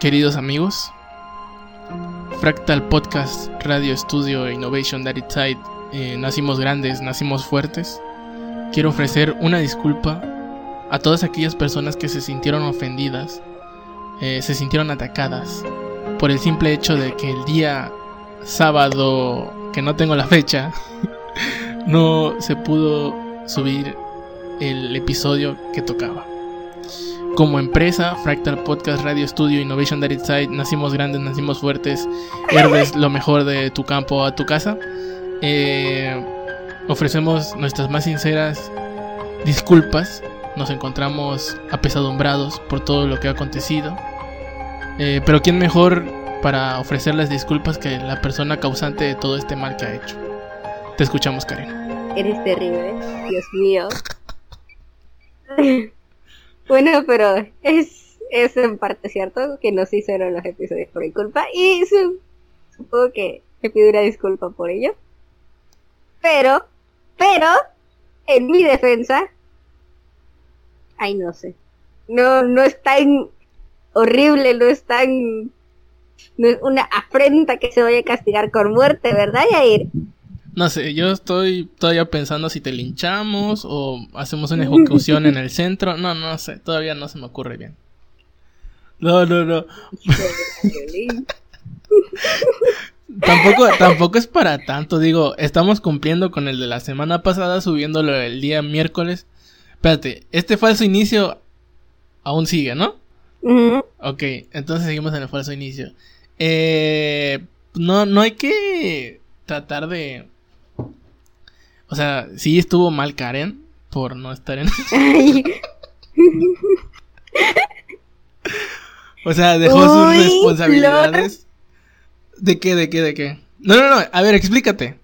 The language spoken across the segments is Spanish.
Queridos amigos, Fractal Podcast, Radio Studio Innovation That eh, nacimos grandes, nacimos fuertes. Quiero ofrecer una disculpa a todas aquellas personas que se sintieron ofendidas, eh, se sintieron atacadas por el simple hecho de que el día sábado, que no tengo la fecha, no se pudo subir el episodio que tocaba. Como empresa, Fractal Podcast, Radio Studio, Innovation That Side, nacimos grandes, nacimos fuertes, herbes lo mejor de tu campo a tu casa. Eh, ofrecemos nuestras más sinceras disculpas. Nos encontramos apesadumbrados por todo lo que ha acontecido. Eh, pero ¿quién mejor para ofrecer las disculpas que la persona causante de todo este mal que ha hecho? Te escuchamos, Karen. Eres terrible, Dios mío. Bueno, pero es, es en parte cierto que no se hicieron los episodios por mi culpa y supongo que me pido una disculpa por ello. Pero, pero, en mi defensa, ay no sé, no, no es tan horrible, no es tan, no es una afrenta que se vaya a castigar con muerte, ¿verdad, Yair? No sé, yo estoy todavía pensando si te linchamos o hacemos una ejecución en el centro. No, no sé, todavía no se me ocurre bien. No, no, no. tampoco, tampoco es para tanto, digo, estamos cumpliendo con el de la semana pasada, subiéndolo el día miércoles. Espérate, este falso inicio aún sigue, ¿no? Ok, entonces seguimos en el falso inicio. Eh, no, no hay que tratar de o sea, sí estuvo mal Karen por no estar en. o sea, dejó sus responsabilidades. ¿De qué, de qué, de qué? No, no, no. A ver, explícate.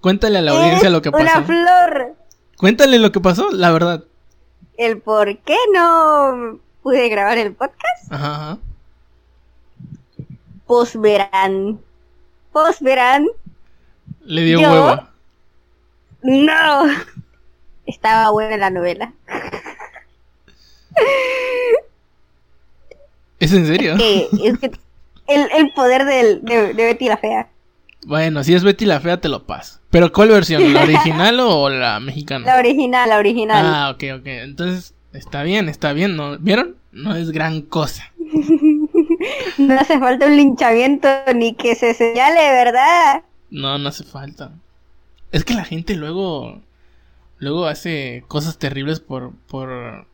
Cuéntale a la audiencia lo que pasó. Una flor. Cuéntale lo que pasó, la verdad. El por qué no pude grabar el podcast. Ajá. ajá. Posverán. Posverán. Le dio huevo. No. Estaba buena la novela. ¿Es en serio? Es que, el, poder de, Betty la Fea. Bueno, si es Betty la Fea te lo paso. ¿Pero cuál versión? ¿La original o la mexicana? La original, la original. Ah, ok, ok. Entonces, está bien, está bien. ¿no? ¿Vieron? No es gran cosa. no hace falta un linchamiento ni que se señale, ¿verdad? No, no hace falta. Es que la gente luego. Luego hace cosas terribles por. por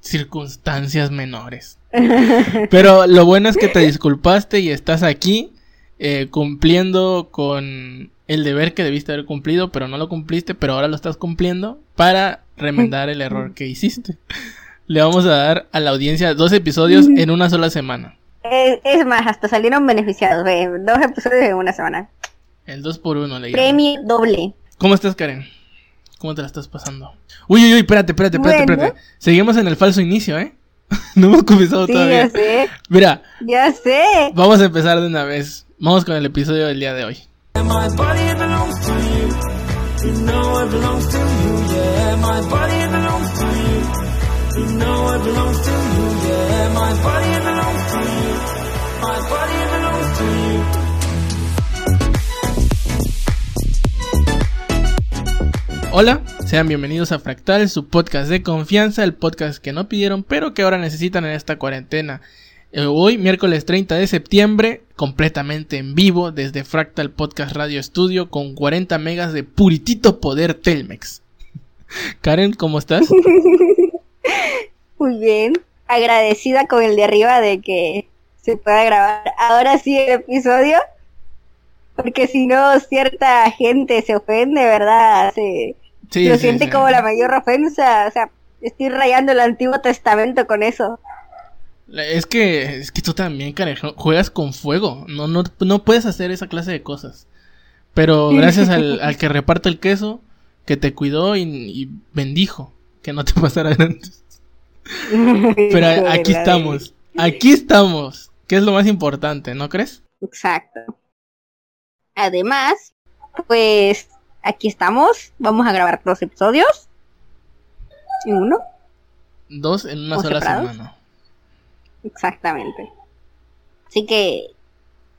circunstancias menores. Pero lo bueno es que te disculpaste y estás aquí eh, cumpliendo con el deber que debiste haber cumplido, pero no lo cumpliste, pero ahora lo estás cumpliendo para remendar el error que hiciste. Le vamos a dar a la audiencia dos episodios en una sola semana. Es, más, hasta salieron beneficiados, dos episodios en una semana. El 2 por 1 le Premio doble. ¿Cómo estás, Karen? ¿Cómo te la estás pasando? Uy, uy, uy, espérate, espérate, espérate, espérate. Seguimos en el falso inicio, ¿eh? no hemos comenzado sí, todavía. Ya sé. Mira. Ya sé. Vamos a empezar de una vez. Vamos con el episodio del día de hoy. Hola, sean bienvenidos a Fractal, su podcast de confianza, el podcast que no pidieron pero que ahora necesitan en esta cuarentena. Eh, hoy, miércoles 30 de septiembre, completamente en vivo desde Fractal Podcast Radio Studio con 40 megas de puritito poder Telmex. Karen, ¿cómo estás? Muy bien, agradecida con el de arriba de que se pueda grabar ahora sí el episodio. Porque si no, cierta gente se ofende, ¿verdad? Lo siente como la mayor ofensa. O sea, estoy rayando el Antiguo Testamento con eso. Es que, es que tú también, carejo, juegas con fuego. No, no, no puedes hacer esa clase de cosas. Pero gracias al, al que reparte el queso, que te cuidó y, bendijo que no te pasara antes. Pero aquí estamos. Aquí estamos. Que es lo más importante, ¿no crees? Exacto. Además, pues aquí estamos. Vamos a grabar dos episodios. ¿En uno? Dos en una sola semana. Exactamente. Así que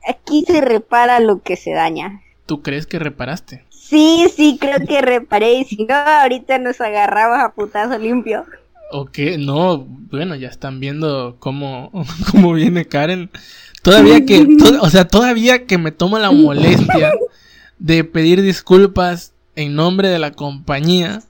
aquí se repara lo que se daña. ¿Tú crees que reparaste? Sí, sí, creo que reparé. Y si no, ahorita nos agarramos a putazo limpio. ¿O qué? No, bueno, ya están viendo cómo, cómo viene Karen. Todavía que, to- o sea, todavía que me tomo la molestia de pedir disculpas en nombre de la compañía.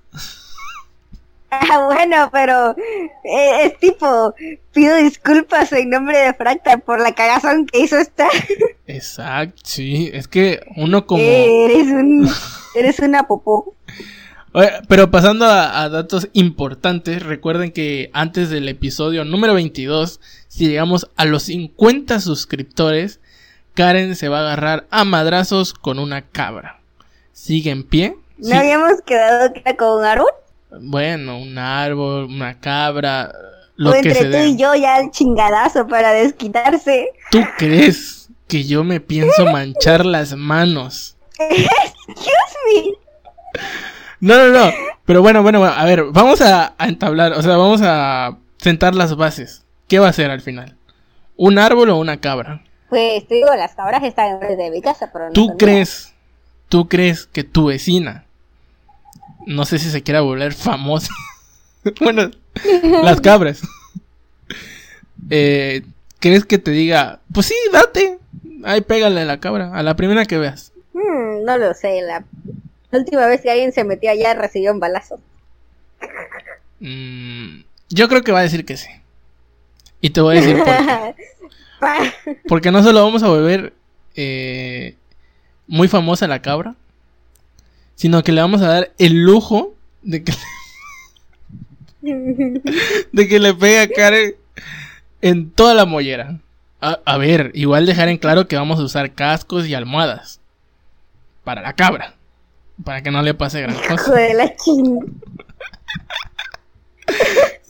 Ah, bueno, pero eh, es tipo, pido disculpas en nombre de Fractal por la cagazón que hizo esta. Exacto, sí, es que uno como... Eh, eres un, eres una popó. Pero pasando a, a datos importantes, recuerden que antes del episodio número 22, si llegamos a los 50 suscriptores, Karen se va a agarrar a madrazos con una cabra. ¿Sigue en pie? ¿No Sí. habíamos quedado que era con un árbol? Bueno, un árbol, una cabra, lo o que entre se tú y yo ya el chingadazo para desquitarse. ¿Tú crees que yo me pienso manchar las manos? Excuse me. No, no, no. Pero bueno, bueno, bueno, a ver, vamos a, a entablar, o sea, vamos a sentar las bases. ¿Qué va a ser al final? ¿Un árbol o una cabra? Pues te digo, las cabras están enfrente de mi casa, pero no ¿Tú son crees, tú crees que tu vecina, no sé si se quiera volver famosa, bueno, las cabras, eh, crees que te diga, pues sí, date, ahí pégale a la cabra, a la primera que veas? Hmm, no lo sé, la... la última vez que alguien se metió allá recibió un balazo. Mm, yo creo que va a decir que sí. Y te voy a decir por qué. Porque no solo vamos a volver eh, muy famosa la cabra, sino que le vamos a dar el lujo de que, de que le pegue a Karen en toda la mollera. A, a ver, igual dejar en claro que vamos a usar cascos y almohadas para la cabra, para que no le pase gran Hijo cosa. de la.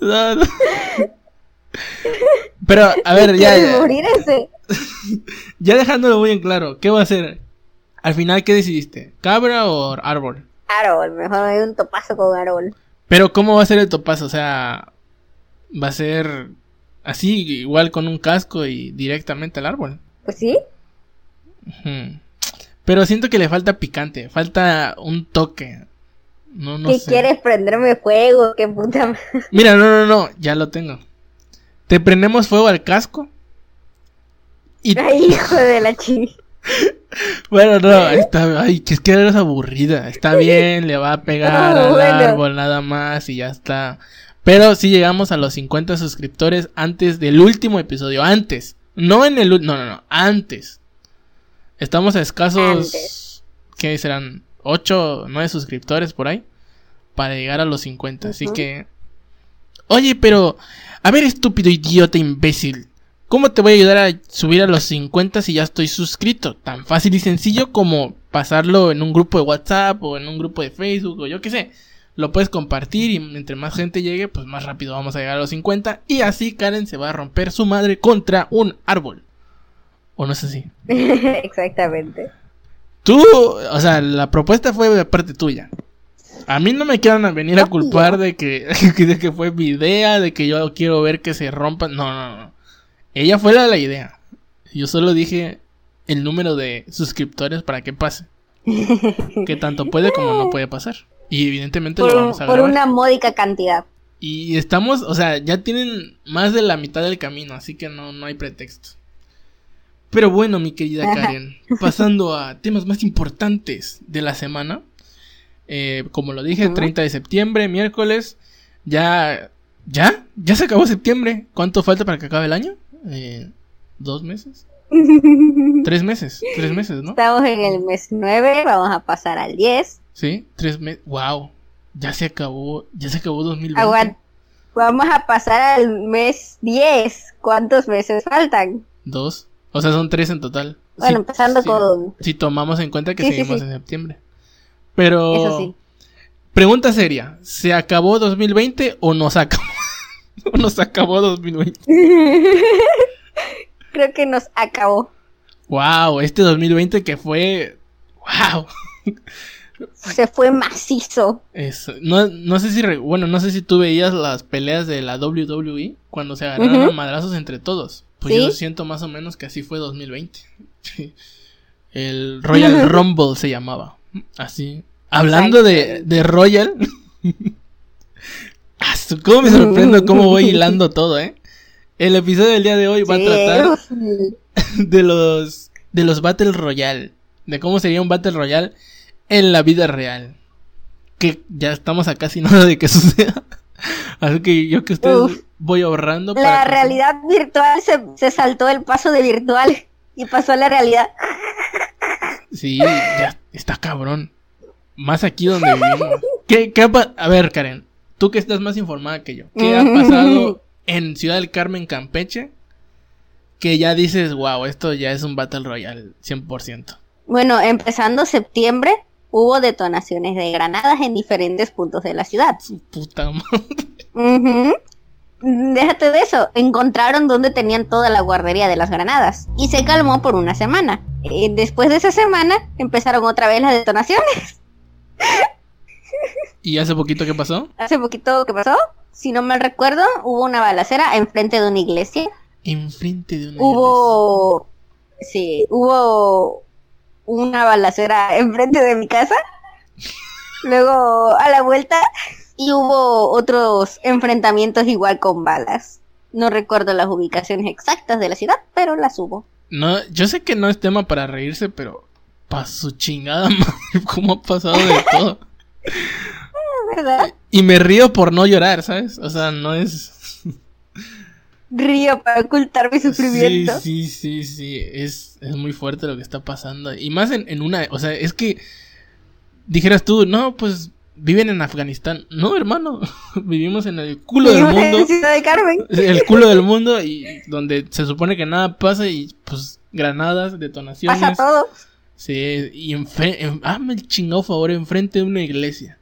No, no. Pero, a ver, ya, ¿Quieres ya. morir ese? Ya dejándolo muy en claro, ¿qué va a hacer? Al final, ¿qué decidiste? ¿Cabra o árbol? Árbol, mejor me doy un topazo con árbol. Pero ¿cómo va a ser el topazo? O sea, va a ser así, igual con un casco y directamente al árbol. Pues sí. Pero siento que le falta picante, falta un toque. No, no ¿Qué sé. quieres prenderme fuego? ¿Qué puta? Mira, no, no, no, ya lo tengo. Te prendemos fuego al casco. Y Ay, hijo de la ching. Bueno, no, está, ay, que es que eres aburrida. Está bien, le va a pegar Ah, al bueno. árbol nada más y ya está. Pero si llegamos a los 50 suscriptores antes del último episodio, antes. No en el no, no, no, antes. Estamos a escasos Antes. ¿qué serán? 8 9 suscriptores por ahí para llegar a los 50, así que Oye, pero a ver, estúpido idiota imbécil. ¿Cómo te voy a ayudar a subir a los 50 si ya estoy suscrito? Tan fácil y sencillo como pasarlo en un grupo de WhatsApp o en un grupo de Facebook o yo qué sé. Lo puedes compartir y entre más gente llegue, pues más rápido vamos a llegar a los 50 y así Karen se va a romper su madre contra un árbol. ¿O no es así? Exactamente. Tú, o sea, la propuesta fue de parte tuya. A mí no me quieran venir a culpar de que, de que fue mi idea, de que yo quiero ver que se rompan. No, no, no. Ella fue la de la idea. Yo solo dije el número de suscriptores para que pase. Que tanto puede como no puede pasar. Y evidentemente Por, lo vamos a por grabar. una módica cantidad. Y estamos, o sea, ya tienen más de la mitad del camino, así que no, no hay pretexto. Pero bueno, mi querida Karen, pasando a temas más importantes de la semana. Eh, como lo dije, Ujú. 30 de septiembre, miércoles. Ya, ya, ya se acabó septiembre. ¿Cuánto falta para que acabe el año? Eh, ¿Dos meses? Tres meses, tres meses, ¿no? Estamos en el mes 9, vamos a pasar al 10. Sí, tres meses. Wow, ya se acabó, ya se acabó 2020. Aguanta. Vamos a pasar al mes 10. ¿Cuántos meses faltan? Dos. O sea, son tres en total. Bueno, Sí, empezando sí. con... Si tomamos en cuenta que Sí, sí, seguimos sí. en septiembre. Pero. Eso sí. Pregunta seria: ¿se acabó 2020 o nos acabó? o nos acabó 2020? Creo que nos acabó. ¡Wow! Este 2020 que fue. ¡Wow! Se fue macizo. No, no sé si. re- Bueno, no sé si tú veías las peleas de la WWE cuando se agarraron a madrazos entre todos. Pues yo siento más o menos que así fue 2020. El Royal Rumble se llamaba. Así. Hablando de, de Royal. ¿Cómo me sorprendo cómo voy hilando todo, eh? El episodio del día de hoy va a tratar de los de los Battle Royale, de cómo sería un Battle Royale en la vida real. Que ya estamos a casi nada de que suceda. Así que yo que ustedes voy ahorrando. La realidad virtual se, se, saltó el paso de virtual y pasó a la realidad. Sí, ya está cabrón. Más aquí donde vivimos. ¿Qué, qué a ver, Karen, tú que estás más informada que yo, ¿qué ha pasado en Ciudad del Carmen, Campeche? Que ya dices, wow, esto ya es un Battle Royale 100%. Bueno, empezando septiembre, hubo detonaciones de granadas en diferentes puntos de la ciudad. puta madre. Déjate de eso, encontraron donde tenían toda la guardería de las granadas y se calmó por una semana. Eh, después de esa semana empezaron otra vez las detonaciones. ¿Y hace poquito qué pasó? Hace poquito qué pasó, si no mal recuerdo, hubo una balacera enfrente de una iglesia. Enfrente de una hubo... Sí, hubo una balacera enfrente de mi casa. Luego a la vuelta y hubo otros enfrentamientos igual con balas. No recuerdo las ubicaciones exactas de la ciudad, pero las hubo. No, yo sé que no es tema para reírse, pero pa su chingada madre, cómo ha pasado de todo. ¿Verdad? Y me río por no llorar, ¿sabes? O sea, no es. Río para ocultar mi sufrimiento. Sí, sí, sí, sí. Es, es muy fuerte lo que está pasando. Y más en, en una. O sea, es que. Dijeras tú, no, pues viven en Afganistán. No, hermano, vivimos en el culo del mundo. En Ciudad de Carmen. El culo del mundo y donde se supone que nada pasa y pues granadas, detonaciones. Pasa todo. Sí, y en, hazme el chingado favor enfrente de una iglesia.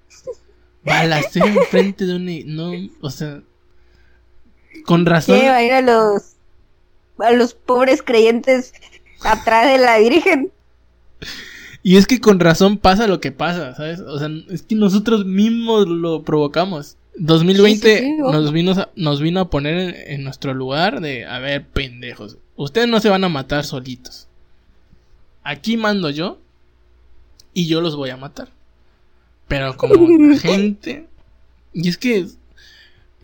Balacera enfrente de una no, o sea, con razón. ¿Qué va a ir a los a los pobres creyentes atrás de la Virgen? Y es que con razón pasa lo que pasa, ¿sabes? O sea, es que nosotros mismos lo provocamos. 2020 nos, vino a, nos vino a poner en, nuestro lugar de, a ver, pendejos, ustedes no se van a matar solitos. Aquí mando yo y yo los voy a matar. Pero como gente... Y es que...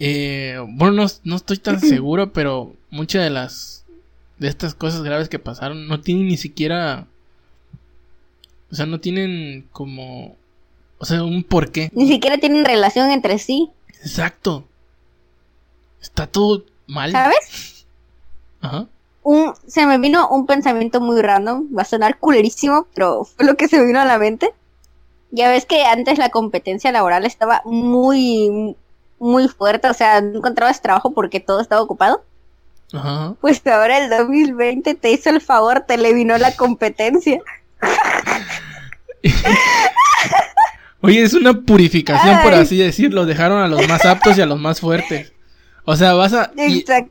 Eh, bueno, no, no estoy tan seguro, pero muchas de las... De estas cosas graves que pasaron no tienen ni siquiera o sea, no tienen como... O sea, un porqué. Ni siquiera tienen relación entre sí. Exacto. Está todo mal. ¿Sabes? Ajá. Un, se me vino un pensamiento muy random. Va a sonar culerísimo, pero fue lo que se me vino a la mente. Ya ves que antes la competencia laboral estaba muy, muy fuerte. O sea, no encontrabas trabajo porque todo estaba ocupado. Ajá. Pues ahora el 2020 te hizo el favor, te le vino la competencia. Oye, es una purificación, por así decirlo. Dejaron a los más aptos y a los más fuertes. O sea, vas a.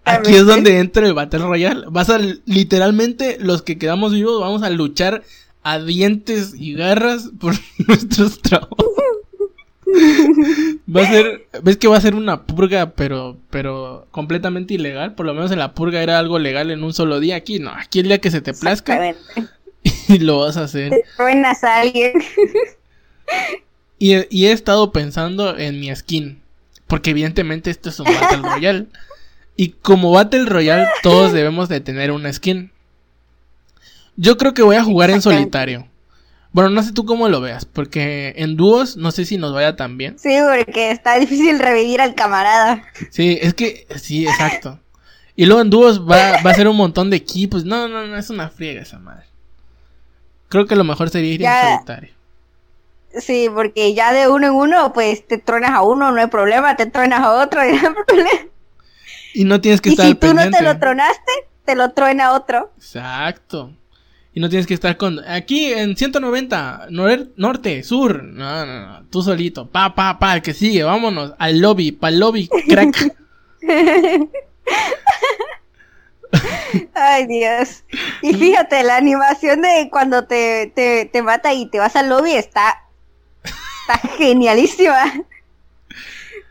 aquí es donde entra el Battle Royale. Vas a. Literalmente, los que quedamos vivos, vamos a luchar a dientes y garras por nuestros trabajos. va a ser. ¿Ves que va a ser una purga, pero. Pero completamente ilegal? Por lo menos en la purga era algo legal en un solo día. Aquí no. Aquí el día que se te plazca. y lo vas a hacer. Te truenas a alguien. y, he estado pensando en mi skin. Porque evidentemente esto es un Battle Royale. Y como Battle Royale todos debemos de tener una skin. Yo creo que voy a jugar en solitario. Bueno, no sé tú cómo lo veas, porque en dúos no sé si nos vaya tan bien. Sí, porque está difícil revivir al camarada. Sí, es que, sí, exacto. Y luego en dúos va, va a ser un montón de equipos. No, no, no, es una friega esa madre. Creo que lo mejor sería ir en solitario. Sí, porque ya de uno en uno, pues te truenas a uno, no hay problema, te truenas a otro, y no hay problema. Y no tienes que estar si tú no te lo tronaste, te lo truena otro. Exacto. Y no tienes que estar con... Aquí en 190, norte, sur. No, no, no. Tú solito. Pa, pa, pa. El que sigue. Vámonos al lobby. Pa' el lobby, crack. Ay, Dios. Y fíjate, la animación de cuando te, te, mata y te vas al lobby está, está genialísima.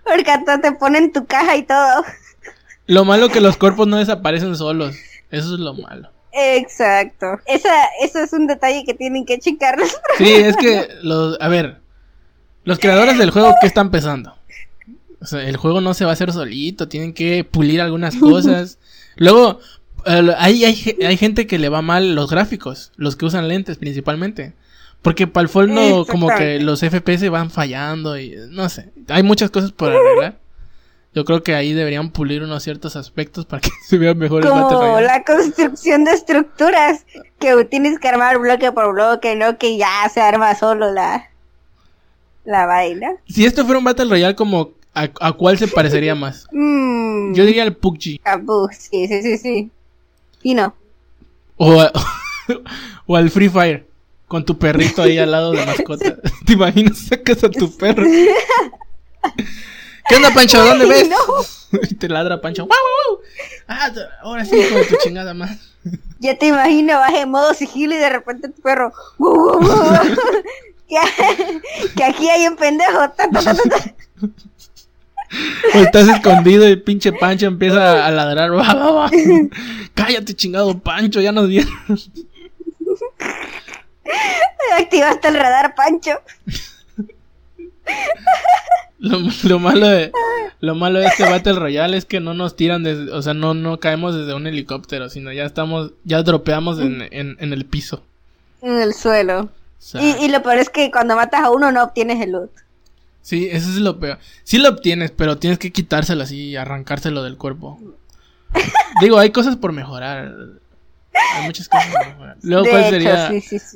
Porque hasta te ponen tu caja y todo. Lo malo que los cuerpos no desaparecen solos. Eso es lo malo. Exacto. Esa, eso es un detalle que tienen que checarlos. Sí, es que los, a ver, los creadores del juego, ¿qué están pensando? O sea, el juego no se va a hacer solito, tienen que pulir algunas cosas. Luego, eh, hay, hay, hay gente que le va mal los gráficos, los que usan lentes principalmente. Porque para el fondo como que los FPS van fallando y no sé, hay muchas cosas por arreglar. Yo creo que ahí deberían pulir unos ciertos aspectos para que se vean mejor el Como la construcción de estructuras, que tienes que armar bloque por bloque, no que ya se arma solo la, la vaina. Si esto fuera un Battle Royale, como ¿a, cuál se parecería más? Mm. Yo diría al PUBG. A PUBG, sí, sí, sí, sí. Y no. O, o al Free Fire, con tu perrito ahí al lado de mascota. ¿Te imaginas? Sacas a tu perro. ¿Qué onda, Pancho? ¿Dónde ves? y te ladra Pancho. ¡Wow, wow, Ah, ahora sí, con tu chingada más. Ya te imagino, vas en modo sigilo y de repente tu perro. que, aquí hay un pendejo. O estás escondido y pinche Pancho empieza a ladrar. Cállate, chingado Pancho, ya nos dieron. Activaste el radar, Pancho. Lo, malo de lo malo de este Battle Royale es que no nos tiran desde, o sea, no, no caemos desde un helicóptero, sino ya estamos, ya dropeamos en, en, el piso. En el suelo. y, lo peor es que cuando matas a uno no obtienes el loot. Sí, eso es lo peor. Sí lo obtienes, pero tienes que quitárselo así y arrancárselo del cuerpo. Digo, hay cosas por mejorar. Hay muchas cosas por mejorar. Luego, ¿cuál sería,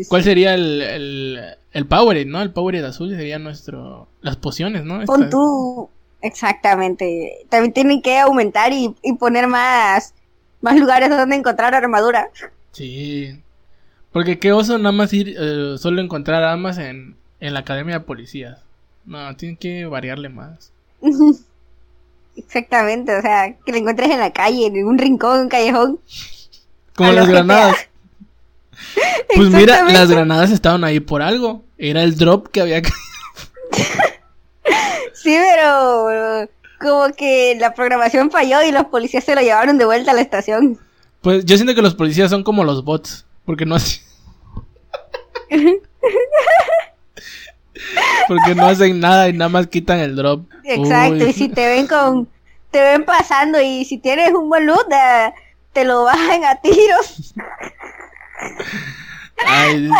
¿cuál sería el, el Powerade, ¿no? El Powerade azul sería nuestro... Las pociones, ¿no? Pon tú... Exactamente. También tienen que aumentar y, poner más... Más lugares donde encontrar armadura. Sí. Porque qué oso nada más ir... Eh, solo encontrar armas en, en la academia de policías. No, tienen que variarle más. Exactamente, o sea, que lo encuentres en la calle, en un rincón, un callejón. Como las granadas. Pues mira, las granadas estaban ahí por algo. Era el drop que había Sí, pero como que la programación falló y los policías se lo llevaron de vuelta a la estación. Pues yo siento que los policías son como los bots, porque no hacen... porque no hacen nada y nada más quitan el drop. Exacto, y si te ven con te ven pasando y si tienes un buen loot, eh, te lo bajan a tiros. Ay,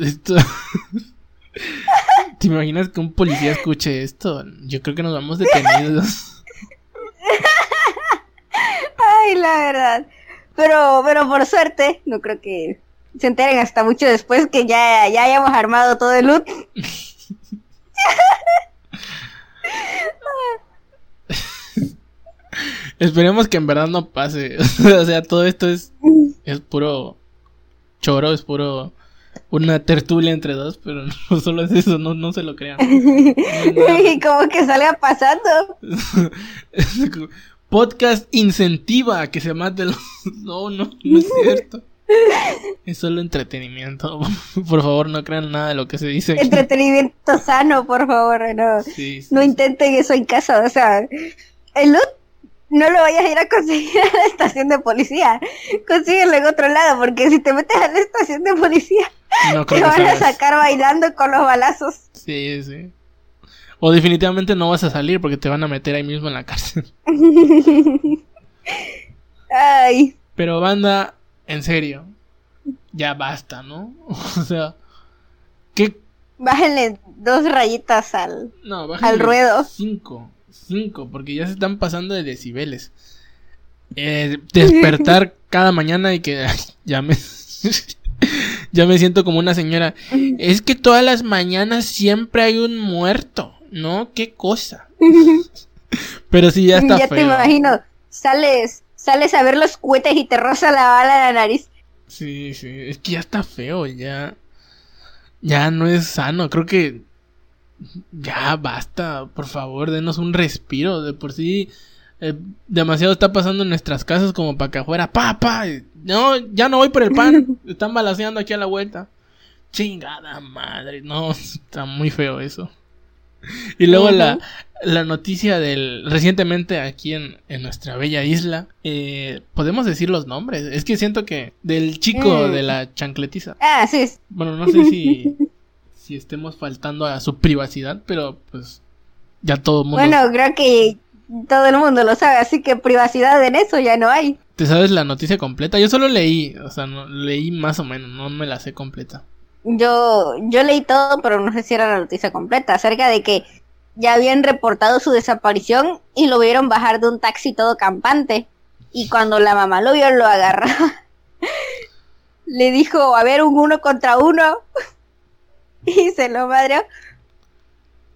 esto... ¿Te imaginas que un policía escuche esto? Yo creo que nos vamos detenidos. Ay, la verdad. Pero, pero por suerte, no creo que se enteren hasta mucho después que ya, ya hayamos armado todo el loot. Esperemos que en verdad no pase. o sea, todo esto es, es puro choro, es puro una tertulia entre dos, pero no solo es eso, no, no se lo crean. Y como que salga pasando. Podcast incentiva a que se mate los... No, no, no es cierto. Es solo entretenimiento. Por favor, no crean nada de lo que se dice. Entretenimiento sano, por favor. No, no intenten eso en casa. O sea, el loot no lo vayas a ir a conseguir a la estación de policía. Consíguelo en otro lado, porque si te metes a la estación de policía, te van a sacar bailando con los balazos. Sí, sí. O definitivamente no vas a salir porque te van a meter ahí mismo en la cárcel. Ay. Pero banda, en serio, ya basta, ¿no? o sea, ¿qué? Bájenle dos rayitas al, no, al ruedo. Cinco. 5, porque ya se están pasando de decibeles. Eh, despertar cada mañana y que ya me ya me siento como una señora. Es que todas las mañanas siempre hay un muerto, ¿no? Qué cosa. Pero sí ya está ya te imagino, sales sales a ver los cohetes y te roza la bala de la nariz. Sí, sí, es que ya está feo, ya ya no es sano. Creo que ya basta, por favor, denos un respiro. De por sí, eh, demasiado está pasando en nuestras casas como para que afuera, pa, no, ya no voy por el pan, están balaseando aquí a la vuelta. Chingada madre, no, está muy feo eso. Y luego la, la noticia del recientemente aquí en, en nuestra bella isla, eh, podemos decir los nombres. Es que siento que del chico Mm. de la chancletiza. Ah, sí. Bueno, no sé si, si estemos faltando a su privacidad, pero pues ya todo el mundo. Bueno, creo que todo el mundo lo sabe, así que privacidad en eso ya no hay. ¿Te sabes la noticia completa? Yo solo leí, o sea, no, leí más o menos, no me la sé completa. Yo, yo leí todo, pero no sé si era la noticia completa, acerca de que ya habían reportado su desaparición y lo vieron bajar de un taxi todo campante. Y cuando la mamá lo vio, lo agarró. Le dijo, a ver, un uno contra uno. Y se lo madreó.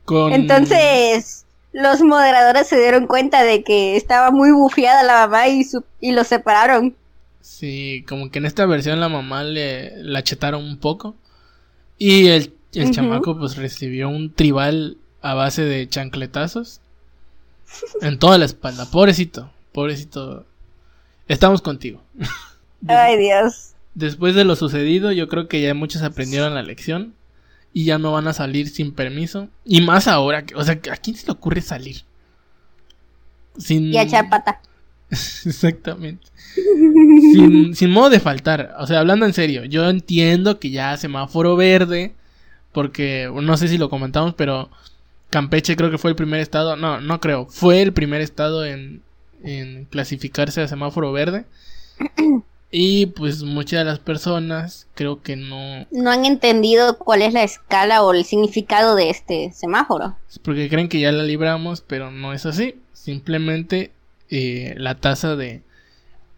Con... Entonces, los moderadores se dieron cuenta de que estaba muy bufiada la mamá y, su- y lo separaron. Sí, como que en esta versión la mamá le la chetaron un poco. Y el, el chamaco pues recibió un tribal a base de chancletazos. En toda la espalda. Pobrecito, pobrecito. Estamos contigo. Ay, Dios. Después de lo sucedido, yo creo que ya muchos aprendieron la lección. Y ya no van a salir sin permiso. Y más ahora, que- o sea, ¿a quién se le ocurre salir? Sin... Y a echar pata. Exactamente. sin, sin modo de faltar. O sea, hablando en serio, yo entiendo que ya semáforo verde, porque no sé si lo comentamos, pero Campeche creo que fue el primer estado, no, no creo, fue el primer estado en, en clasificarse a semáforo verde. Y pues muchas de las personas creo que no, No han entendido cuál es la escala o el significado de este semáforo. porque creen que ya la libramos, pero no es así. Simplemente eh, la tasa de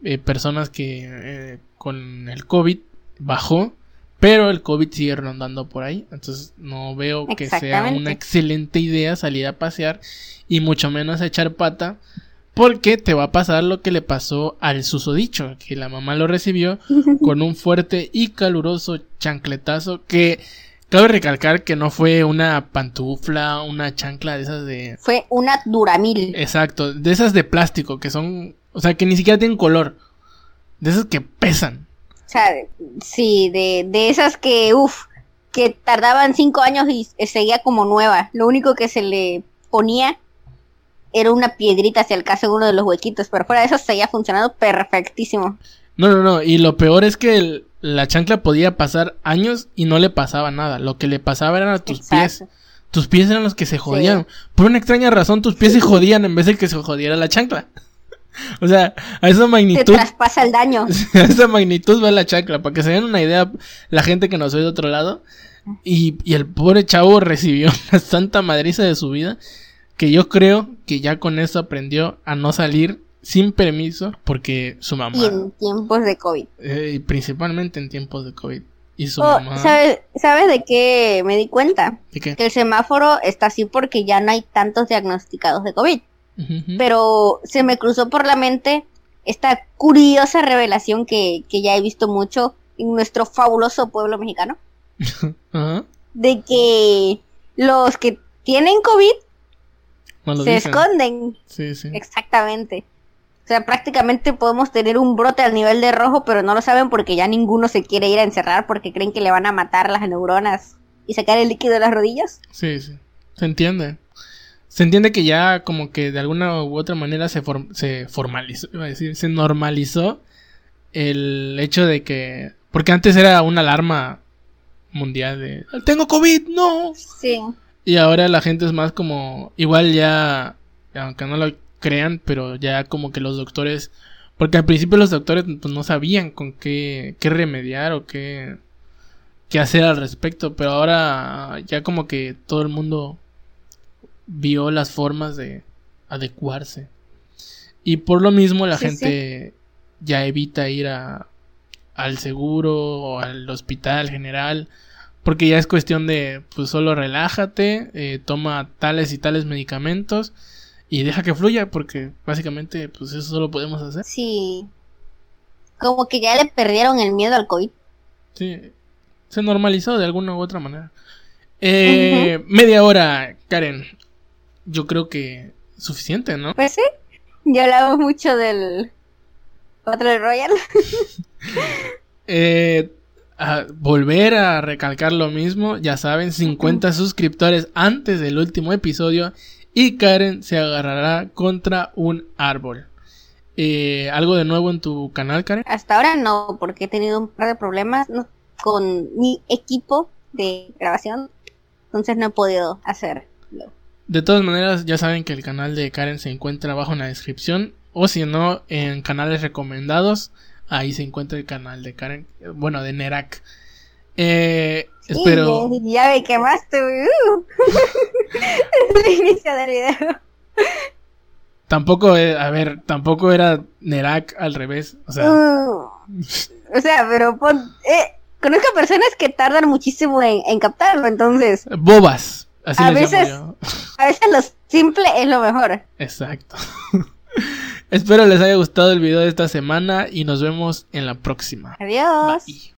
eh, personas que eh, con el COVID bajó, pero el COVID sigue rondando por ahí. Entonces no veo que sea una excelente idea salir a pasear y mucho menos a echar pata. Porque te va a pasar lo que le pasó al susodicho, que la mamá lo recibió con un fuerte y caluroso chancletazo que cabe recalcar que no fue una pantufla, una chancla de esas de... Fue una duramil. Exacto, de esas de plástico que son... O sea, que ni siquiera tienen color. De esas que pesan. O sea, sí, de, de esas que, uff, que tardaban cinco años y seguía como nueva. Lo único que se le ponía era una piedrita hacia el caso de uno de los huequitos, pero fuera de eso seguía funcionando perfectísimo. No, no, no. Y lo peor es que el- la chancla podía pasar años y no le pasaba nada. Lo que le pasaba eran a tus pies. Tus pies eran los que se jodían. Por una extraña razón, tus pies se jodían en vez de que se jodiera la chancla. O sea, a esa Te magnitud. traspasa el daño. a esa magnitud va la chancla. Para que se den una idea, la gente que nos ve de otro lado. Y, y el pobre chavo recibió una santa madriza de su vida. Que yo creo que ya con eso aprendió a no salir sin permiso. Porque su mamá. Y en tiempos de COVID. eh, y principalmente en tiempos de COVID. Y su Oh, mamá. ¿sabes, ¿Sabes de qué me di cuenta? ¿De qué? Que el semáforo está así porque ya no hay tantos diagnosticados de COVID. Pero se me cruzó por la mente esta curiosa revelación que, que ya he visto mucho en nuestro fabuloso pueblo mexicano, de que los que tienen COVID se dicen. esconden. Sí, sí. Exactamente. O sea, prácticamente podemos tener un brote al nivel de rojo, pero no lo saben porque ya ninguno se quiere ir a encerrar porque creen que le van a matar las neuronas y sacar el líquido de las rodillas. Sí, sí. Se entiende. Se entiende que ya como que de alguna u otra manera se, se formalizó, iba a decir, se normalizó el hecho de que... Porque antes era una alarma mundial de... Tengo COVID, no. Sí. Y ahora la gente es más como... Igual ya... Aunque no lo crean, pero ya como que los doctores... Porque al principio los doctores pues, no sabían con qué, qué remediar o qué, qué hacer al respecto. Pero ahora ya como que todo el mundo vio las formas de adecuarse. Y por lo mismo la Sí, gente ya evita ir a, al seguro o al hospital general. Porque ya es cuestión de, pues solo relájate, eh, toma tales y tales medicamentos y deja que fluya, porque básicamente, pues eso solo podemos hacer. Sí. Como que ya le perdieron el miedo al COVID. Sí, se normalizó de alguna u otra manera. Eh, Media hora, Karen. Yo creo que suficiente, ¿no? Pues sí. Ya hablamos mucho del Battle Royale. Eh, a volver a recalcar lo mismo, ya saben, 50 suscriptores antes del último episodio y Karen se agarrará contra un árbol. Eh, ¿Algo de nuevo en tu canal, Karen? Hasta ahora no, porque he tenido un par de problemas con mi equipo de grabación, entonces no he podido hacerlo. De todas maneras, ya saben que el canal de Karen se encuentra abajo en la descripción, o si no, en canales recomendados Ahí se encuentra el canal de Karen, bueno, de Nerak. Eh, espero. Ya me quemaste, uh. es el inicio del video. Tampoco, eh, a ver, tampoco era Nerak al revés, o sea. Uh. o sea, pero pon, eh, conozco personas que tardan muchísimo en, captarlo, entonces. Bobas. Así a veces, a veces lo simple es lo mejor. Exacto. Espero les haya gustado el video de esta semana y nos vemos en la próxima. Adiós.